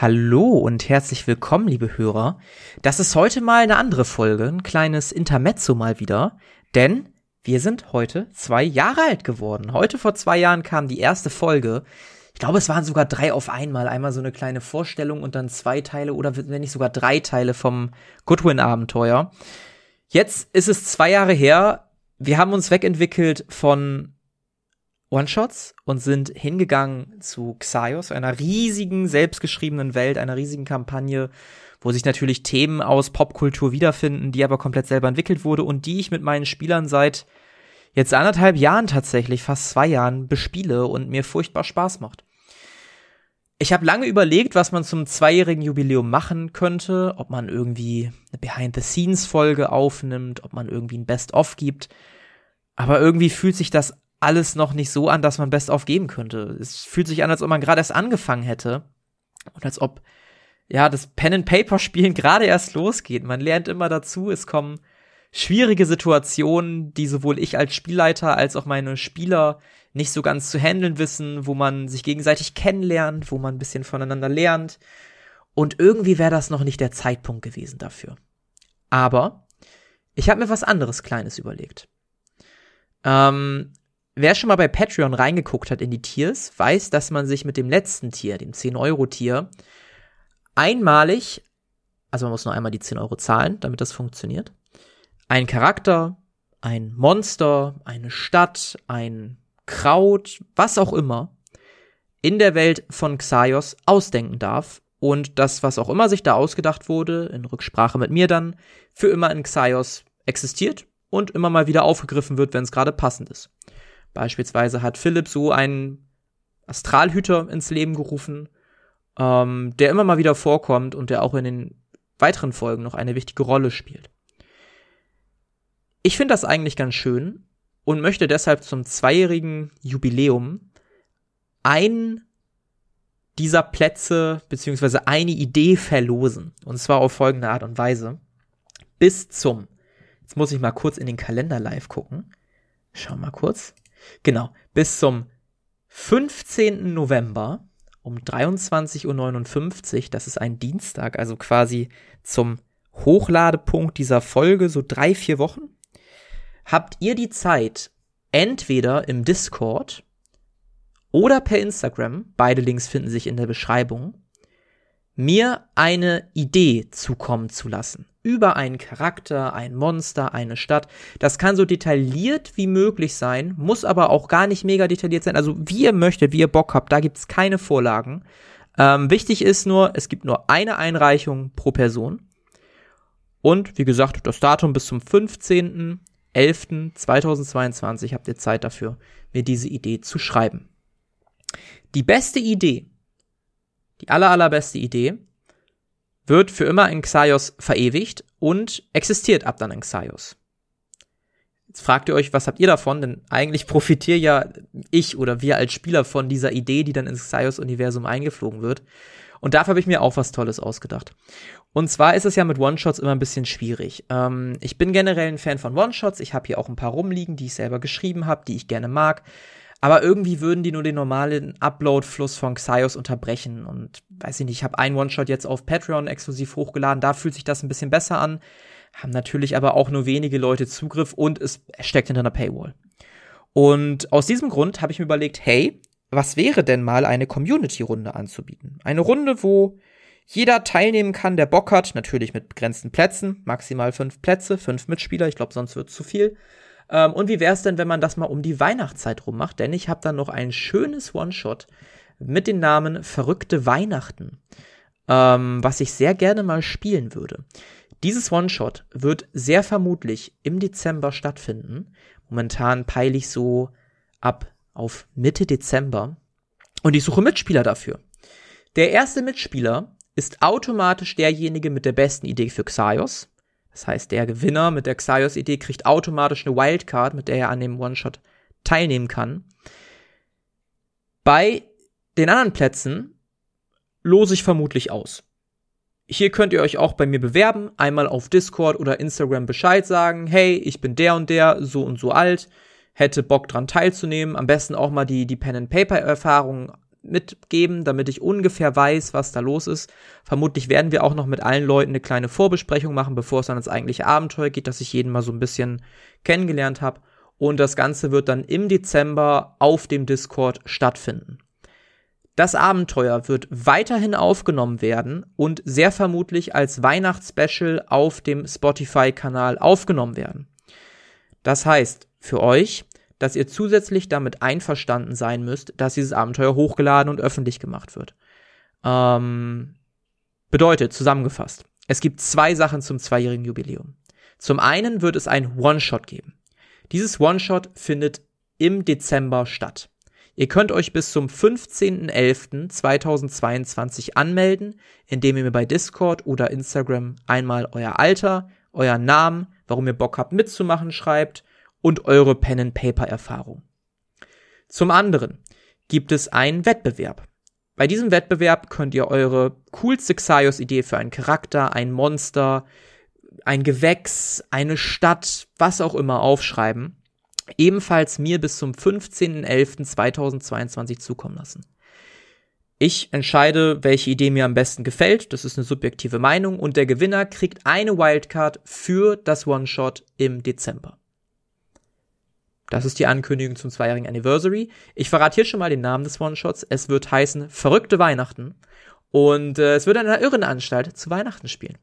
Hallo und herzlich willkommen, liebe Hörer. Das ist heute mal eine andere Folge, ein kleines Intermezzo mal wieder, denn wir sind heute zwei Jahre alt geworden. Heute vor zwei Jahren kam die erste Folge. Ich glaube, es waren sogar drei auf einmal. Einmal so eine kleine Vorstellung und dann zwei Teile oder wenn nicht sogar drei Teile vom Goodwin-Abenteuer. Jetzt ist es zwei Jahre her. Wir haben uns wegentwickelt von One-Shots und sind hingegangen zu Xaios, einer riesigen, selbstgeschriebenen Welt, einer riesigen Kampagne, wo sich natürlich Themen aus Popkultur wiederfinden, die aber komplett selber entwickelt wurde und die ich mit meinen Spielern seit jetzt anderthalb Jahren tatsächlich, fast zwei Jahren, bespiele und mir furchtbar Spaß macht. Ich habe lange überlegt, was man zum zweijährigen Jubiläum machen könnte, ob man irgendwie eine Behind-the-Scenes-Folge aufnimmt, ob man irgendwie ein Best-of gibt. Aber irgendwie fühlt sich das alles noch nicht so an, dass man Best of geben könnte. Es fühlt sich an, als ob man gerade erst angefangen hätte und als ob ja das Pen and Paper Spielen gerade erst losgeht. Man lernt immer dazu, es kommen schwierige Situationen, die sowohl ich als Spielleiter als auch meine Spieler nicht so ganz zu handeln wissen, wo man sich gegenseitig kennenlernt, wo man ein bisschen voneinander lernt. Und irgendwie wäre das noch nicht der Zeitpunkt gewesen dafür. Aber ich habe mir was anderes Kleines überlegt. Ähm, Wer schon mal bei Patreon reingeguckt hat in die Tiers, weiß, dass man sich mit dem letzten Tier, dem 10-Euro-Tier, einmalig, also man muss nur einmal die 10 Euro zahlen, damit das funktioniert, ein Charakter, ein Monster, eine Stadt, ein Kraut, was auch immer, in der Welt von Xaios ausdenken darf und das, was auch immer sich da ausgedacht wurde, in Rücksprache mit mir dann, für immer in Xaios existiert und immer mal wieder aufgegriffen wird, wenn es gerade passend ist. Beispielsweise hat Philipp so einen Astralhüter ins Leben gerufen, ähm, der immer mal wieder vorkommt und der auch in den weiteren Folgen noch eine wichtige Rolle spielt. Ich finde das eigentlich ganz schön und möchte deshalb zum zweijährigen Jubiläum einen dieser Plätze beziehungsweise eine Idee verlosen. Und zwar auf folgende Art und Weise. Bis zum, jetzt muss ich mal kurz in den Kalender live gucken. Schau mal kurz. Genau, bis zum 15. November um 23.59 Uhr, das ist ein Dienstag, also quasi zum Hochladepunkt dieser Folge, so drei, vier Wochen, habt ihr die Zeit, entweder im Discord oder per Instagram, beide Links finden sich in der Beschreibung, mir eine Idee zukommen zu lassen über einen Charakter, ein Monster, eine Stadt. Das kann so detailliert wie möglich sein, muss aber auch gar nicht mega detailliert sein. Also wie ihr möchtet, wie ihr Bock habt, da gibt es keine Vorlagen. Ähm, wichtig ist nur, es gibt nur eine Einreichung pro Person. Und wie gesagt, das Datum bis zum 15.11.2022 habt ihr Zeit dafür, mir diese Idee zu schreiben. Die beste Idee, die aller, allerbeste Idee, wird für immer in Xaios verewigt und existiert ab dann in Xaios. Jetzt fragt ihr euch, was habt ihr davon? Denn eigentlich profitiere ja ich oder wir als Spieler von dieser Idee, die dann ins Xaios-Universum eingeflogen wird. Und dafür habe ich mir auch was Tolles ausgedacht. Und zwar ist es ja mit One-Shots immer ein bisschen schwierig. Ähm, ich bin generell ein Fan von One-Shots. Ich habe hier auch ein paar rumliegen, die ich selber geschrieben habe, die ich gerne mag. Aber irgendwie würden die nur den normalen Upload-Fluss von Xaios unterbrechen. Und weiß ich nicht, ich habe einen One-Shot jetzt auf Patreon exklusiv hochgeladen. Da fühlt sich das ein bisschen besser an. Haben natürlich aber auch nur wenige Leute Zugriff und es steckt hinter einer Paywall. Und aus diesem Grund habe ich mir überlegt, hey, was wäre denn mal eine Community-Runde anzubieten? Eine Runde, wo jeder teilnehmen kann, der Bock hat, natürlich mit begrenzten Plätzen, maximal fünf Plätze, fünf Mitspieler, ich glaube, sonst wird zu viel. Ähm, und wie wäre es denn, wenn man das mal um die Weihnachtszeit rum macht? Denn ich habe dann noch ein schönes One-Shot mit dem Namen Verrückte Weihnachten, ähm, was ich sehr gerne mal spielen würde. Dieses One-Shot wird sehr vermutlich im Dezember stattfinden. Momentan peile ich so ab auf Mitte Dezember. Und ich suche Mitspieler dafür. Der erste Mitspieler ist automatisch derjenige mit der besten Idee für Xaios. Das heißt, der Gewinner mit der Xaios-Idee kriegt automatisch eine Wildcard, mit der er an dem One-Shot teilnehmen kann. Bei den anderen Plätzen lose ich vermutlich aus. Hier könnt ihr euch auch bei mir bewerben, einmal auf Discord oder Instagram Bescheid sagen, hey, ich bin der und der, so und so alt, hätte Bock dran teilzunehmen, am besten auch mal die, die Pen-and-Paper-Erfahrung mitgeben, damit ich ungefähr weiß, was da los ist. Vermutlich werden wir auch noch mit allen Leuten eine kleine Vorbesprechung machen, bevor es dann ins eigentliche Abenteuer geht, dass ich jeden mal so ein bisschen kennengelernt habe. Und das Ganze wird dann im Dezember auf dem Discord stattfinden. Das Abenteuer wird weiterhin aufgenommen werden und sehr vermutlich als Weihnachtsspecial auf dem Spotify-Kanal aufgenommen werden. Das heißt für euch, dass ihr zusätzlich damit einverstanden sein müsst, dass dieses Abenteuer hochgeladen und öffentlich gemacht wird. Ähm, bedeutet, zusammengefasst, es gibt zwei Sachen zum zweijährigen Jubiläum. Zum einen wird es ein One-Shot geben. Dieses One-Shot findet im Dezember statt. Ihr könnt euch bis zum 15.11.2022 anmelden, indem ihr mir bei Discord oder Instagram einmal euer Alter, euer Namen, warum ihr Bock habt mitzumachen, schreibt und eure Pen-and-Paper-Erfahrung. Zum anderen gibt es einen Wettbewerb. Bei diesem Wettbewerb könnt ihr eure coolste Xaios-Idee für einen Charakter, ein Monster, ein Gewächs, eine Stadt, was auch immer aufschreiben ebenfalls mir bis zum 15.11.2022 zukommen lassen. Ich entscheide, welche Idee mir am besten gefällt. Das ist eine subjektive Meinung. Und der Gewinner kriegt eine Wildcard für das One-Shot im Dezember. Das ist die Ankündigung zum zweijährigen Anniversary. Ich verrate hier schon mal den Namen des One-Shots. Es wird heißen Verrückte Weihnachten. Und äh, es wird an einer Irrenanstalt zu Weihnachten spielen.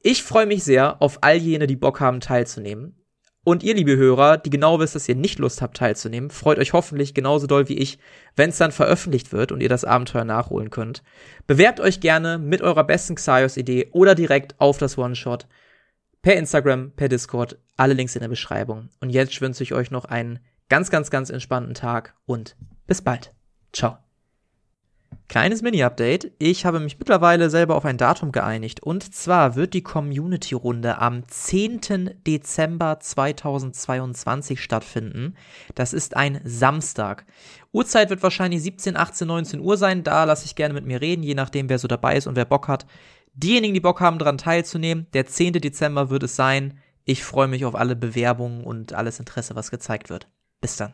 Ich freue mich sehr auf all jene, die Bock haben, teilzunehmen. Und ihr, liebe Hörer, die genau wisst, dass ihr nicht Lust habt teilzunehmen, freut euch hoffentlich genauso doll wie ich, wenn es dann veröffentlicht wird und ihr das Abenteuer nachholen könnt. Bewerbt euch gerne mit eurer besten Xaios-Idee oder direkt auf das One-Shot. Per Instagram, per Discord, alle Links in der Beschreibung. Und jetzt wünsche ich euch noch einen ganz, ganz, ganz entspannten Tag und bis bald. Ciao. Kleines Mini-Update. Ich habe mich mittlerweile selber auf ein Datum geeinigt. Und zwar wird die Community-Runde am 10. Dezember 2022 stattfinden. Das ist ein Samstag. Uhrzeit wird wahrscheinlich 17, 18, 19 Uhr sein. Da lasse ich gerne mit mir reden, je nachdem, wer so dabei ist und wer Bock hat. Diejenigen, die Bock haben, daran teilzunehmen, der 10. Dezember wird es sein. Ich freue mich auf alle Bewerbungen und alles Interesse, was gezeigt wird. Bis dann.